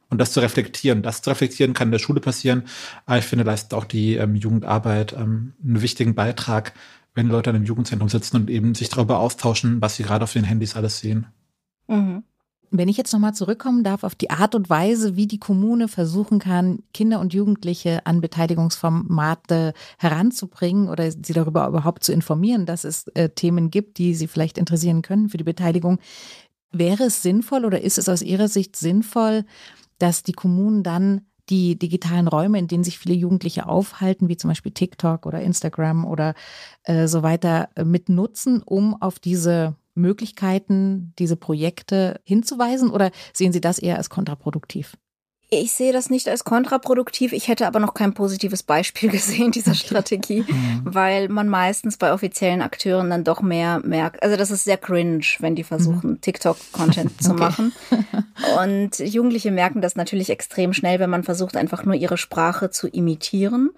Und das zu reflektieren. Das zu reflektieren kann in der Schule passieren, aber ich finde, leistet auch die ähm, Jugendarbeit ähm, einen wichtigen Beitrag, wenn Leute an einem Jugendzentrum sitzen und eben sich darüber austauschen, was sie gerade auf den Handys alles sehen. Mhm. Wenn ich jetzt nochmal zurückkommen darf auf die Art und Weise, wie die Kommune versuchen kann, Kinder und Jugendliche an Beteiligungsformate heranzubringen oder sie darüber überhaupt zu informieren, dass es äh, Themen gibt, die sie vielleicht interessieren können für die Beteiligung. Wäre es sinnvoll oder ist es aus Ihrer Sicht sinnvoll, dass die Kommunen dann die digitalen Räume, in denen sich viele Jugendliche aufhalten, wie zum Beispiel TikTok oder Instagram oder äh, so weiter, äh, mit nutzen, um auf diese Möglichkeiten, diese Projekte hinzuweisen oder sehen Sie das eher als kontraproduktiv? Ich sehe das nicht als kontraproduktiv. Ich hätte aber noch kein positives Beispiel [laughs] gesehen dieser Strategie, mhm. weil man meistens bei offiziellen Akteuren dann doch mehr merkt. Also das ist sehr cringe, wenn die versuchen, mhm. TikTok-Content zu [laughs] okay. machen. [laughs] Und Jugendliche merken das natürlich extrem schnell, wenn man versucht, einfach nur ihre Sprache zu imitieren.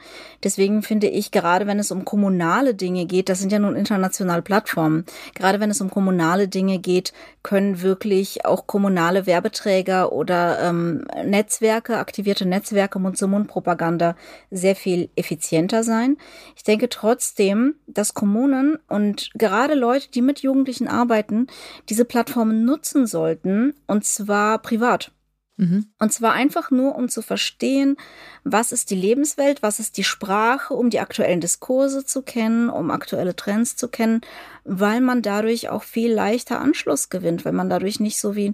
Deswegen finde ich, gerade wenn es um kommunale Dinge geht, das sind ja nun internationale Plattformen, gerade wenn es um kommunale Dinge geht, können wirklich auch kommunale Werbeträger oder ähm, Netz Netzwerke, aktivierte Netzwerke, Mund-zu-Mund-Propaganda sehr viel effizienter sein. Ich denke trotzdem, dass Kommunen und gerade Leute, die mit Jugendlichen arbeiten, diese Plattformen nutzen sollten und zwar privat. Mhm. Und zwar einfach nur, um zu verstehen, was ist die Lebenswelt, was ist die Sprache, um die aktuellen Diskurse zu kennen, um aktuelle Trends zu kennen, weil man dadurch auch viel leichter Anschluss gewinnt, weil man dadurch nicht so wie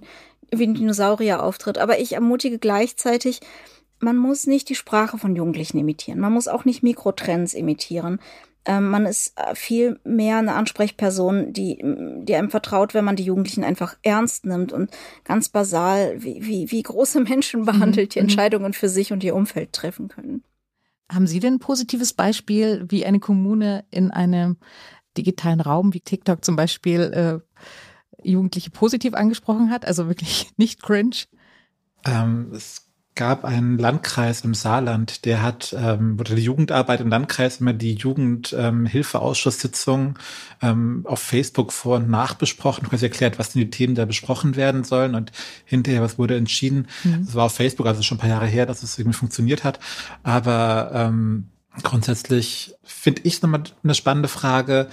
wie ein Dinosaurier auftritt. Aber ich ermutige gleichzeitig, man muss nicht die Sprache von Jugendlichen imitieren. Man muss auch nicht Mikrotrends imitieren. Ähm, man ist äh, viel mehr eine Ansprechperson, die, die einem vertraut, wenn man die Jugendlichen einfach ernst nimmt und ganz basal, wie, wie, wie große [laughs] Menschen mhm, behandelt, die mhm. Entscheidungen für sich und ihr Umfeld treffen können. Haben Sie denn ein positives Beispiel, wie eine Kommune in einem digitalen Raum wie TikTok zum Beispiel äh, Jugendliche positiv angesprochen hat, also wirklich [laughs] nicht cringe? Ähm, es gab einen Landkreis im Saarland, der hat, ähm, oder die Jugendarbeit im Landkreis immer die Jugendhilfeausschusssitzung ähm, auf Facebook vor und nach besprochen, quasi erklärt, was denn die Themen da besprochen werden sollen und hinterher, was wurde entschieden. Mhm. Das war auf Facebook, also schon ein paar Jahre her, dass es irgendwie funktioniert hat. Aber ähm, grundsätzlich finde ich nochmal eine spannende Frage,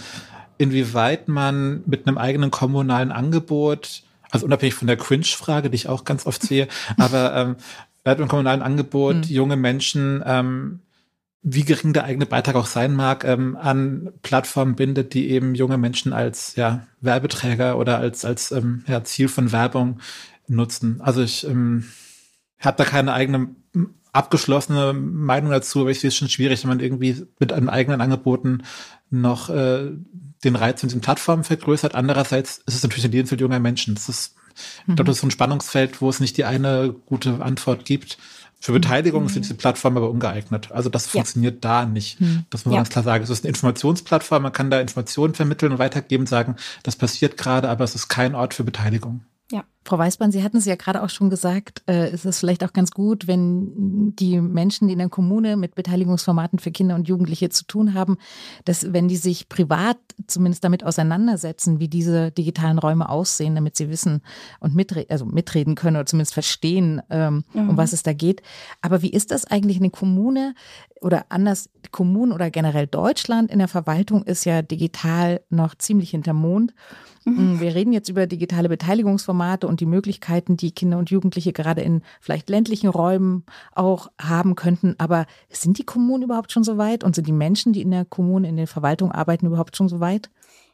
inwieweit man mit einem eigenen kommunalen Angebot also unabhängig von der Cringe-Frage, die ich auch ganz oft sehe, [laughs] aber ähm, bei einem kommunalen Angebot mhm. junge Menschen, ähm, wie gering der eigene Beitrag auch sein mag, ähm, an Plattformen bindet, die eben junge Menschen als ja, Werbeträger oder als, als ähm, ja, Ziel von Werbung nutzen. Also ich ähm, habe da keine eigene abgeschlossene Meinung dazu, aber ich sehe es schon schwierig, wenn man irgendwie mit einem eigenen Angeboten noch äh, den Reiz in diesen Plattformen vergrößert. Andererseits ist es natürlich ein Lebenswelt junger Menschen. Das ist, ich glaube, das ist so ein Spannungsfeld, wo es nicht die eine gute Antwort gibt. Für Beteiligung mhm. sind diese Plattformen aber ungeeignet. Also das funktioniert ja. da nicht. Mhm. Das muss man ja. ganz klar sagen. Es ist eine Informationsplattform, man kann da Informationen vermitteln und weitergeben, sagen, das passiert gerade, aber es ist kein Ort für Beteiligung. Ja. Frau Weißmann, Sie hatten es ja gerade auch schon gesagt, äh, ist es vielleicht auch ganz gut, wenn die Menschen, die in der Kommune mit Beteiligungsformaten für Kinder und Jugendliche zu tun haben, dass wenn die sich privat zumindest damit auseinandersetzen, wie diese digitalen Räume aussehen, damit sie wissen und mitre also mitreden können oder zumindest verstehen, ähm, mhm. um was es da geht. Aber wie ist das eigentlich in der Kommune oder anders, Kommunen oder generell Deutschland in der Verwaltung ist ja digital noch ziemlich hinter Mond. Mhm. Wir reden jetzt über digitale Beteiligungsformate und die Möglichkeiten, die Kinder und Jugendliche gerade in vielleicht ländlichen Räumen auch haben könnten. Aber sind die Kommunen überhaupt schon so weit und sind die Menschen, die in der Kommune, in der Verwaltung arbeiten, überhaupt schon so weit?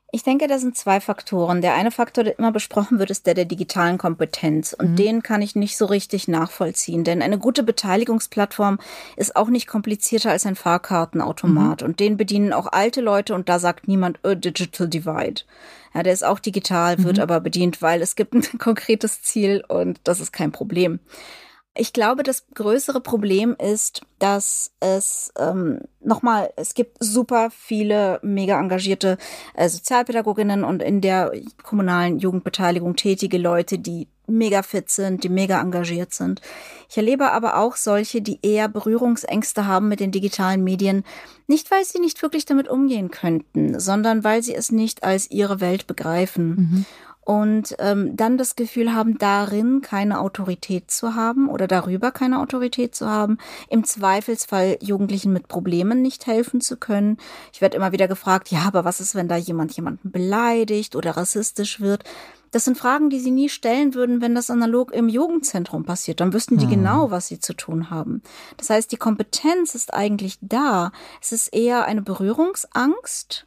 Ich denke, da sind zwei Faktoren. Der eine Faktor, der immer besprochen wird, ist der der digitalen Kompetenz. Und mhm. den kann ich nicht so richtig nachvollziehen. Denn eine gute Beteiligungsplattform ist auch nicht komplizierter als ein Fahrkartenautomat. Mhm. Und den bedienen auch alte Leute und da sagt niemand, a Digital Divide. Ja, der ist auch digital, wird mhm. aber bedient, weil es gibt [laughs] ein konkretes Ziel und das ist kein Problem. Ich glaube, das größere Problem ist, dass es ähm, nochmal, es gibt super viele mega engagierte äh, Sozialpädagoginnen und in der kommunalen Jugendbeteiligung tätige Leute, die mega fit sind, die mega engagiert sind. Ich erlebe aber auch solche, die eher Berührungsängste haben mit den digitalen Medien, nicht weil sie nicht wirklich damit umgehen könnten, sondern weil sie es nicht als ihre Welt begreifen. Mhm und ähm, dann das Gefühl haben, darin keine Autorität zu haben oder darüber keine Autorität zu haben, im Zweifelsfall Jugendlichen mit Problemen nicht helfen zu können. Ich werde immer wieder gefragt, ja, aber was ist, wenn da jemand jemanden beleidigt oder rassistisch wird? Das sind Fragen, die sie nie stellen würden, wenn das analog im Jugendzentrum passiert. Dann wüssten die hm. genau, was sie zu tun haben. Das heißt, die Kompetenz ist eigentlich da. Es ist eher eine Berührungsangst.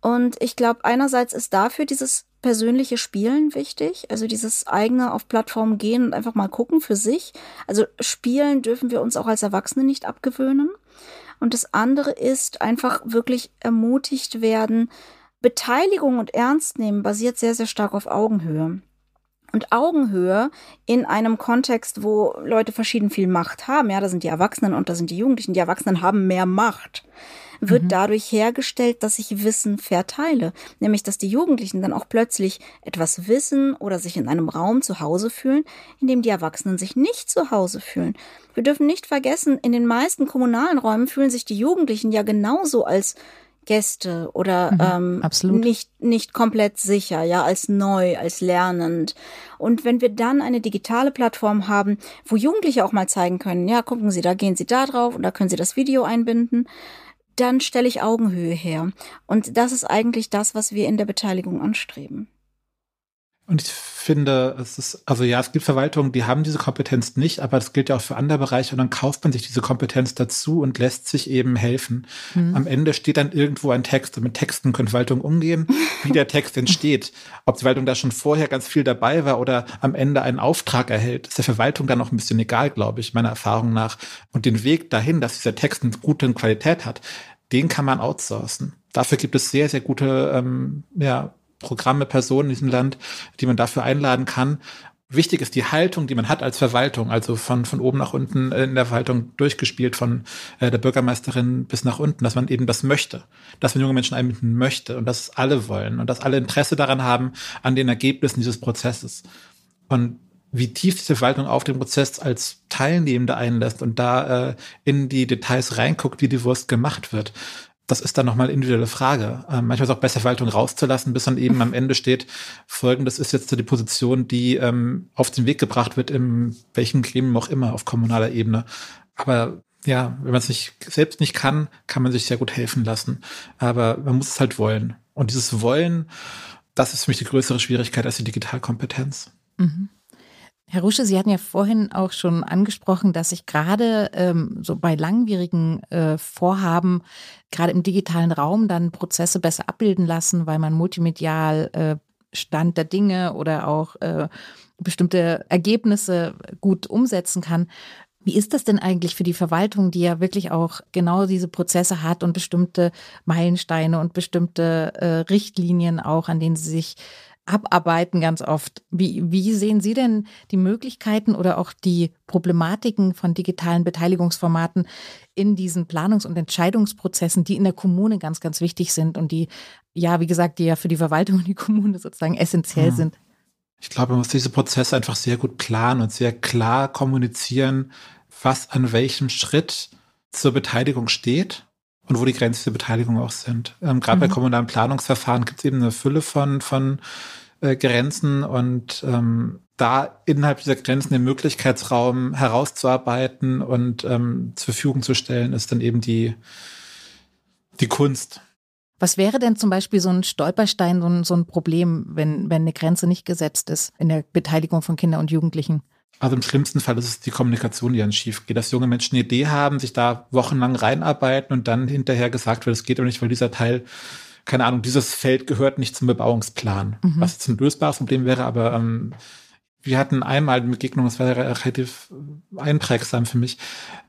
Und ich glaube, einerseits ist dafür dieses persönliche Spielen wichtig, also dieses eigene auf Plattformen gehen und einfach mal gucken für sich. Also spielen dürfen wir uns auch als Erwachsene nicht abgewöhnen. Und das andere ist einfach wirklich ermutigt werden. Beteiligung und Ernst nehmen basiert sehr, sehr stark auf Augenhöhe. Und Augenhöhe in einem Kontext, wo Leute verschieden viel Macht haben, ja, da sind die Erwachsenen und da sind die Jugendlichen. Die Erwachsenen haben mehr Macht wird mhm. dadurch hergestellt, dass ich Wissen verteile. Nämlich, dass die Jugendlichen dann auch plötzlich etwas wissen oder sich in einem Raum zu Hause fühlen, in dem die Erwachsenen sich nicht zu Hause fühlen. Wir dürfen nicht vergessen, in den meisten kommunalen Räumen fühlen sich die Jugendlichen ja genauso als Gäste oder mhm, ähm, nicht nicht komplett sicher, ja, als neu, als lernend. Und wenn wir dann eine digitale Plattform haben, wo Jugendliche auch mal zeigen können, ja, gucken Sie, da gehen Sie da drauf und da können Sie das Video einbinden, dann stelle ich Augenhöhe her. Und das ist eigentlich das, was wir in der Beteiligung anstreben. Und ich finde, es ist, also ja, es gibt Verwaltungen, die haben diese Kompetenz nicht, aber das gilt ja auch für andere Bereiche und dann kauft man sich diese Kompetenz dazu und lässt sich eben helfen. Mhm. Am Ende steht dann irgendwo ein Text und mit Texten können Verwaltungen umgehen, [laughs] wie der Text entsteht. Ob die Verwaltung da schon vorher ganz viel dabei war oder am Ende einen Auftrag erhält, ist der Verwaltung dann noch ein bisschen egal, glaube ich, meiner Erfahrung nach. Und den Weg dahin, dass dieser Text eine gute Qualität hat, den kann man outsourcen. Dafür gibt es sehr, sehr gute ähm, ja, Programme, Personen in diesem Land, die man dafür einladen kann. Wichtig ist die Haltung, die man hat als Verwaltung, also von, von oben nach unten in der Verwaltung durchgespielt, von äh, der Bürgermeisterin bis nach unten, dass man eben das möchte, dass man junge Menschen einbinden möchte und dass alle wollen und dass alle Interesse daran haben, an den Ergebnissen dieses Prozesses. Und wie tief diese Verwaltung auf den Prozess als Teilnehmende einlässt und da äh, in die Details reinguckt, wie die Wurst gemacht wird. Das ist dann nochmal eine individuelle Frage. Ähm, manchmal ist auch besser, Verwaltung rauszulassen, bis dann eben am Ende steht, folgendes ist jetzt die Position, die ähm, auf den Weg gebracht wird, in welchem Gremium auch immer auf kommunaler Ebene. Aber ja, wenn man es nicht selbst nicht kann, kann man sich sehr gut helfen lassen. Aber man muss es halt wollen. Und dieses Wollen, das ist für mich die größere Schwierigkeit als die Digitalkompetenz. Mhm. Herr Rusche, Sie hatten ja vorhin auch schon angesprochen, dass sich gerade ähm, so bei langwierigen äh, Vorhaben, gerade im digitalen Raum, dann Prozesse besser abbilden lassen, weil man multimedial äh, Stand der Dinge oder auch äh, bestimmte Ergebnisse gut umsetzen kann. Wie ist das denn eigentlich für die Verwaltung, die ja wirklich auch genau diese Prozesse hat und bestimmte Meilensteine und bestimmte äh, Richtlinien auch, an denen sie sich abarbeiten ganz oft. Wie, wie sehen Sie denn die Möglichkeiten oder auch die Problematiken von digitalen Beteiligungsformaten in diesen Planungs- und Entscheidungsprozessen, die in der Kommune ganz, ganz wichtig sind und die, ja, wie gesagt, die ja für die Verwaltung und die Kommune sozusagen essentiell mhm. sind? Ich glaube, man muss diese Prozesse einfach sehr gut planen und sehr klar kommunizieren, was an welchem Schritt zur Beteiligung steht und wo die Grenzen der Beteiligung auch sind. Ähm, Gerade mhm. bei kommunalen Planungsverfahren gibt es eben eine Fülle von, von äh, Grenzen und ähm, da innerhalb dieser Grenzen den Möglichkeitsraum herauszuarbeiten und ähm, zur Verfügung zu stellen, ist dann eben die, die Kunst. Was wäre denn zum Beispiel so ein Stolperstein, so ein, so ein Problem, wenn, wenn eine Grenze nicht gesetzt ist in der Beteiligung von Kindern und Jugendlichen? Also im schlimmsten Fall ist es die Kommunikation, die dann schief geht, dass junge Menschen eine Idee haben, sich da wochenlang reinarbeiten und dann hinterher gesagt wird, es geht aber nicht, weil dieser Teil, keine Ahnung, dieses Feld gehört nicht zum Bebauungsplan. Mhm. Was jetzt ein lösbares Problem wäre, aber ähm, wir hatten einmal eine Begegnung, das war relativ einprägsam für mich,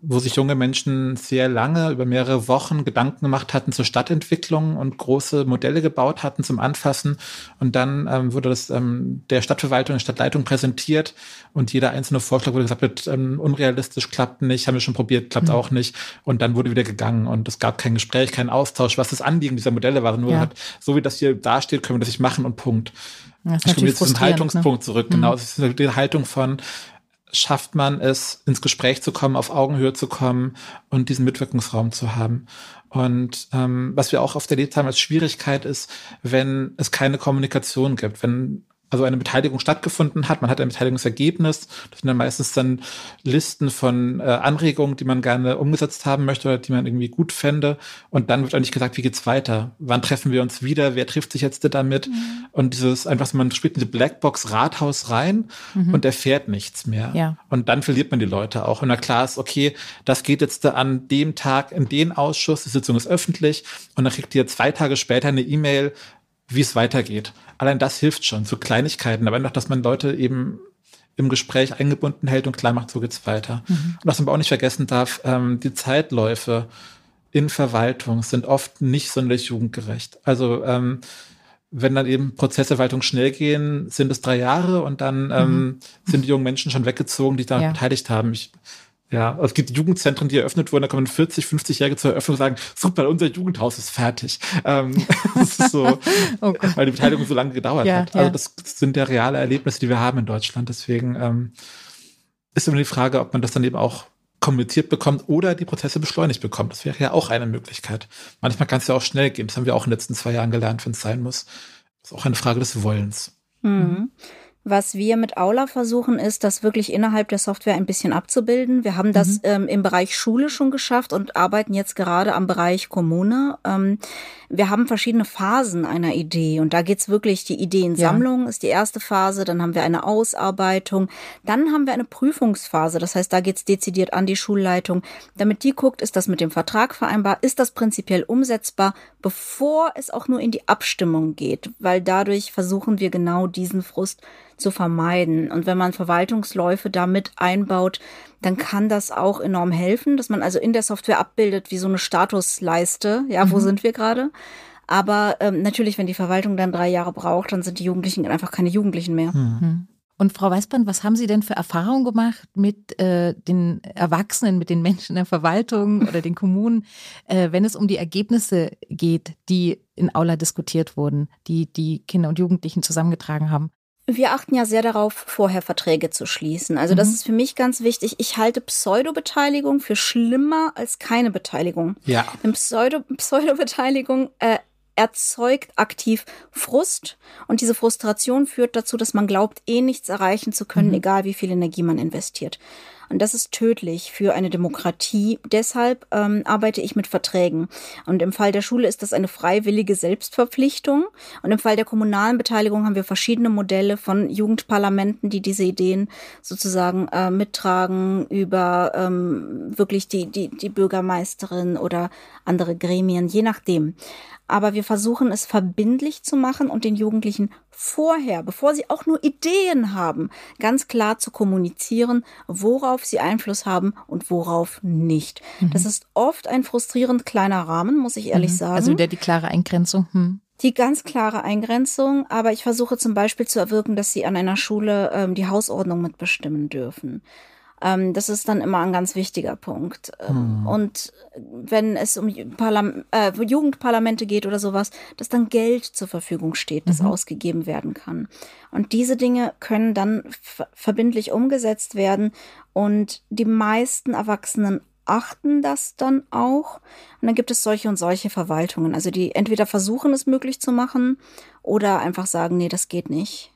wo sich junge Menschen sehr lange, über mehrere Wochen Gedanken gemacht hatten zur Stadtentwicklung und große Modelle gebaut hatten zum Anfassen. Und dann ähm, wurde das ähm, der Stadtverwaltung, der Stadtleitung präsentiert und jeder einzelne Vorschlag wurde gesagt, wird ähm, unrealistisch, klappt nicht, haben wir schon probiert, klappt mhm. auch nicht. Und dann wurde wieder gegangen und es gab kein Gespräch, kein Austausch, was das Anliegen dieser Modelle war. Nur ja. hat, so wie das hier dasteht, können wir das nicht machen und Punkt. Das ich komme jetzt zum Haltungspunkt ne? zurück. Mhm. Genau, es ist die Haltung von, schafft man es, ins Gespräch zu kommen, auf Augenhöhe zu kommen und diesen Mitwirkungsraum zu haben. Und ähm, was wir auch oft erlebt haben als Schwierigkeit ist, wenn es keine Kommunikation gibt, wenn also eine Beteiligung stattgefunden hat. Man hat ein Beteiligungsergebnis. Das sind dann meistens dann Listen von äh, Anregungen, die man gerne umgesetzt haben möchte oder die man irgendwie gut fände. Und dann wird eigentlich gesagt, wie geht's weiter? Wann treffen wir uns wieder? Wer trifft sich jetzt damit? Mhm. Und dieses einfach, man spielt in die Blackbox Rathaus rein mhm. und erfährt nichts mehr. Ja. Und dann verliert man die Leute auch. Und na klar ist, okay, das geht jetzt an dem Tag in den Ausschuss, die Sitzung ist öffentlich und dann kriegt ihr zwei Tage später eine E-Mail, wie es weitergeht. Allein das hilft schon, so Kleinigkeiten, aber einfach, dass man Leute eben im Gespräch eingebunden hält und klar macht, so geht's weiter. Mhm. Und was man aber auch nicht vergessen darf, ähm, die Zeitläufe in Verwaltung sind oft nicht sonderlich jugendgerecht. Also ähm, wenn dann eben Prozessverwaltung schnell gehen, sind es drei Jahre und dann ähm, mhm. sind die jungen Menschen schon weggezogen, die daran ja. beteiligt haben. Ich ja, es gibt Jugendzentren, die eröffnet wurden, da kommen 40, 50-Jährige zur Eröffnung und sagen, super, unser Jugendhaus ist fertig. Ähm, [laughs] das ist so, [laughs] oh weil die Beteiligung so lange gedauert ja, hat. Also ja. das sind ja reale Erlebnisse, die wir haben in Deutschland. Deswegen ähm, ist immer die Frage, ob man das dann eben auch kommuniziert bekommt oder die Prozesse beschleunigt bekommt. Das wäre ja auch eine Möglichkeit. Manchmal kann es ja auch schnell gehen. Das haben wir auch in den letzten zwei Jahren gelernt, wenn es sein muss. Das ist auch eine Frage des Wollens. Mhm. Was wir mit Aula versuchen, ist, das wirklich innerhalb der Software ein bisschen abzubilden. Wir haben das mhm. ähm, im Bereich Schule schon geschafft und arbeiten jetzt gerade am Bereich Kommune. Ähm, wir haben verschiedene Phasen einer Idee und da geht's wirklich, die Ideensammlung ja. ist die erste Phase, dann haben wir eine Ausarbeitung, dann haben wir eine Prüfungsphase, das heißt, da geht's dezidiert an die Schulleitung, damit die guckt, ist das mit dem Vertrag vereinbar, ist das prinzipiell umsetzbar, bevor es auch nur in die Abstimmung geht, weil dadurch versuchen wir genau diesen Frust zu vermeiden. Und wenn man Verwaltungsläufe damit einbaut, dann kann das auch enorm helfen, dass man also in der Software abbildet wie so eine Statusleiste. Ja, wo mhm. sind wir gerade? Aber ähm, natürlich, wenn die Verwaltung dann drei Jahre braucht, dann sind die Jugendlichen einfach keine Jugendlichen mehr. Mhm. Und Frau Weißband, was haben Sie denn für Erfahrungen gemacht mit äh, den Erwachsenen, mit den Menschen in der Verwaltung oder den Kommunen, äh, wenn es um die Ergebnisse geht, die in Aula diskutiert wurden, die die Kinder und Jugendlichen zusammengetragen haben? Wir achten ja sehr darauf, vorher Verträge zu schließen. Also das mhm. ist für mich ganz wichtig. Ich halte Pseudobeteiligung für schlimmer als keine Beteiligung. Ja. Denn Pseudo, Pseudobeteiligung äh, erzeugt aktiv Frust und diese Frustration führt dazu, dass man glaubt, eh nichts erreichen zu können, mhm. egal wie viel Energie man investiert. Und das ist tödlich für eine Demokratie. Deshalb ähm, arbeite ich mit Verträgen. Und im Fall der Schule ist das eine freiwillige Selbstverpflichtung. Und im Fall der kommunalen Beteiligung haben wir verschiedene Modelle von Jugendparlamenten, die diese Ideen sozusagen äh, mittragen über ähm, wirklich die, die, die Bürgermeisterin oder andere Gremien, je nachdem aber wir versuchen es verbindlich zu machen und den Jugendlichen vorher, bevor sie auch nur Ideen haben, ganz klar zu kommunizieren, worauf sie Einfluss haben und worauf nicht. Mhm. Das ist oft ein frustrierend kleiner Rahmen, muss ich ehrlich mhm. sagen. Also wieder die klare Eingrenzung. Hm. Die ganz klare Eingrenzung, aber ich versuche zum Beispiel zu erwirken, dass sie an einer Schule ähm, die Hausordnung mitbestimmen dürfen. Ähm, das ist dann immer ein ganz wichtiger Punkt. Hm. Und wenn es um Parlam äh, Jugendparlamente geht oder sowas, dass dann Geld zur Verfügung steht, das mhm. ausgegeben werden kann. Und diese Dinge können dann verbindlich umgesetzt werden. Und die meisten Erwachsenen achten das dann auch. Und dann gibt es solche und solche Verwaltungen. Also die entweder versuchen es möglich zu machen oder einfach sagen, nee, das geht nicht.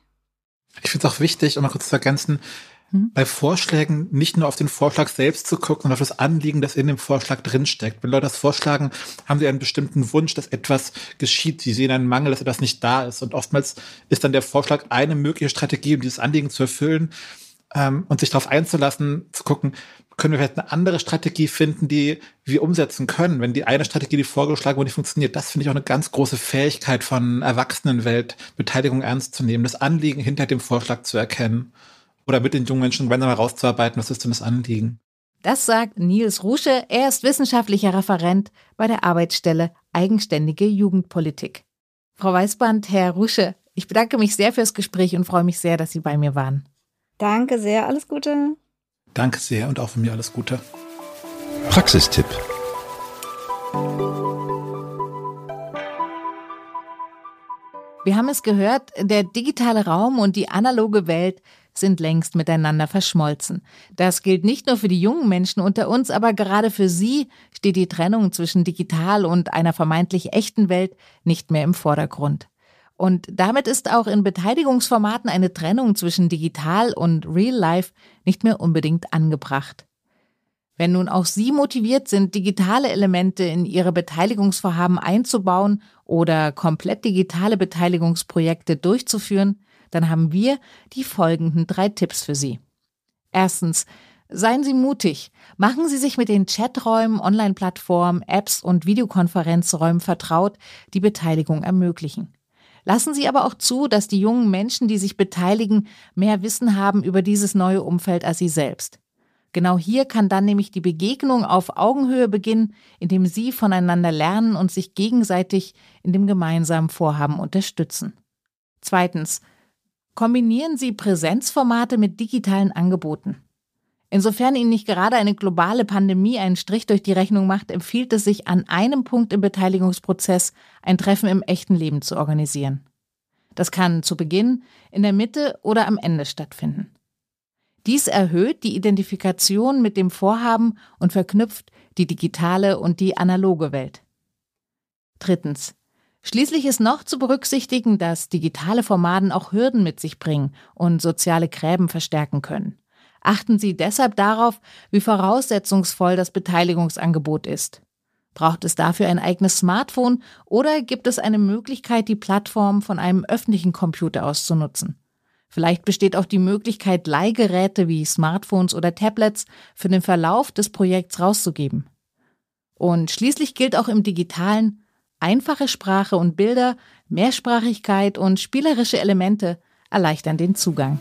Ich finde es auch wichtig, um mal kurz zu ergänzen, Mhm. bei Vorschlägen nicht nur auf den Vorschlag selbst zu gucken, sondern auf das Anliegen, das in dem Vorschlag drinsteckt. Wenn Leute das vorschlagen, haben sie einen bestimmten Wunsch, dass etwas geschieht. Sie sehen einen Mangel, dass etwas nicht da ist. Und oftmals ist dann der Vorschlag eine mögliche Strategie, um dieses Anliegen zu erfüllen ähm, und sich darauf einzulassen, zu gucken, können wir vielleicht eine andere Strategie finden, die wir umsetzen können, wenn die eine Strategie, die vorgeschlagen wurde, nicht funktioniert. Das finde ich auch eine ganz große Fähigkeit von Erwachsenenwelt, Beteiligung ernst zu nehmen, das Anliegen hinter dem Vorschlag zu erkennen oder mit den jungen Menschen gemeinsam herauszuarbeiten, was ist denn das Anliegen. Das sagt Nils Rusche. Er ist wissenschaftlicher Referent bei der Arbeitsstelle Eigenständige Jugendpolitik. Frau Weißband, Herr Rusche, ich bedanke mich sehr fürs Gespräch und freue mich sehr, dass Sie bei mir waren. Danke sehr, alles Gute. Danke sehr und auch von mir alles Gute. Praxistipp. Wir haben es gehört, der digitale Raum und die analoge Welt sind längst miteinander verschmolzen. Das gilt nicht nur für die jungen Menschen unter uns, aber gerade für sie steht die Trennung zwischen digital und einer vermeintlich echten Welt nicht mehr im Vordergrund. Und damit ist auch in Beteiligungsformaten eine Trennung zwischen digital und real life nicht mehr unbedingt angebracht. Wenn nun auch Sie motiviert sind, digitale Elemente in Ihre Beteiligungsvorhaben einzubauen oder komplett digitale Beteiligungsprojekte durchzuführen, dann haben wir die folgenden drei Tipps für Sie. Erstens, Seien Sie mutig. Machen Sie sich mit den Chaträumen, Online-Plattformen, Apps und Videokonferenzräumen vertraut, die Beteiligung ermöglichen. Lassen Sie aber auch zu, dass die jungen Menschen, die sich beteiligen, mehr Wissen haben über dieses neue Umfeld als Sie selbst. Genau hier kann dann nämlich die Begegnung auf Augenhöhe beginnen, indem Sie voneinander lernen und sich gegenseitig in dem gemeinsamen Vorhaben unterstützen. Zweitens, kombinieren Sie Präsenzformate mit digitalen Angeboten. Insofern Ihnen nicht gerade eine globale Pandemie einen Strich durch die Rechnung macht, empfiehlt es sich, an einem Punkt im Beteiligungsprozess ein Treffen im echten Leben zu organisieren. Das kann zu Beginn, in der Mitte oder am Ende stattfinden. Dies erhöht die Identifikation mit dem Vorhaben und verknüpft die digitale und die analoge Welt. Drittens. Schließlich ist noch zu berücksichtigen, dass digitale Formaten auch Hürden mit sich bringen und soziale Gräben verstärken können. Achten Sie deshalb darauf, wie voraussetzungsvoll das Beteiligungsangebot ist. Braucht es dafür ein eigenes Smartphone oder gibt es eine Möglichkeit, die Plattform von einem öffentlichen Computer aus zu nutzen? Vielleicht besteht auch die Möglichkeit, Leihgeräte wie Smartphones oder Tablets für den Verlauf des Projekts rauszugeben. Und schließlich gilt auch im digitalen, Einfache Sprache und Bilder, Mehrsprachigkeit und spielerische Elemente erleichtern den Zugang.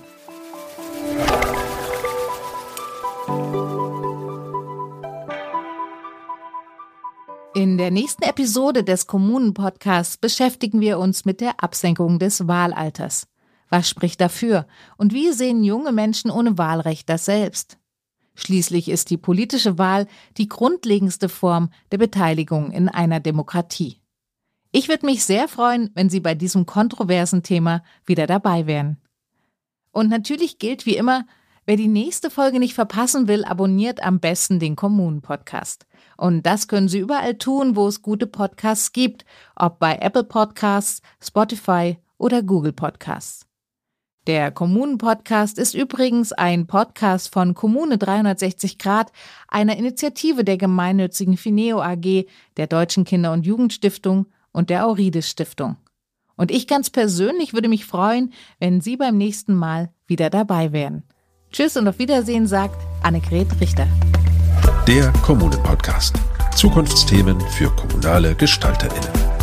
In der nächsten Episode des Kommunen-Podcasts beschäftigen wir uns mit der Absenkung des Wahlalters. Was spricht dafür? Und wie sehen junge Menschen ohne Wahlrecht das selbst? Schließlich ist die politische Wahl die grundlegendste Form der Beteiligung in einer Demokratie. Ich würde mich sehr freuen, wenn Sie bei diesem kontroversen Thema wieder dabei wären. Und natürlich gilt wie immer, wer die nächste Folge nicht verpassen will, abonniert am besten den Kommunen-Podcast. Und das können Sie überall tun, wo es gute Podcasts gibt, ob bei Apple Podcasts, Spotify oder Google Podcasts. Der Kommunen-Podcast ist übrigens ein Podcast von Kommune 360 Grad, einer Initiative der gemeinnützigen Fineo AG, der Deutschen Kinder- und Jugendstiftung und der Aurides Stiftung. Und ich ganz persönlich würde mich freuen, wenn Sie beim nächsten Mal wieder dabei wären. Tschüss und auf Wiedersehen sagt Annegret Richter. Der Kommunen-Podcast. Zukunftsthemen für kommunale GestalterInnen.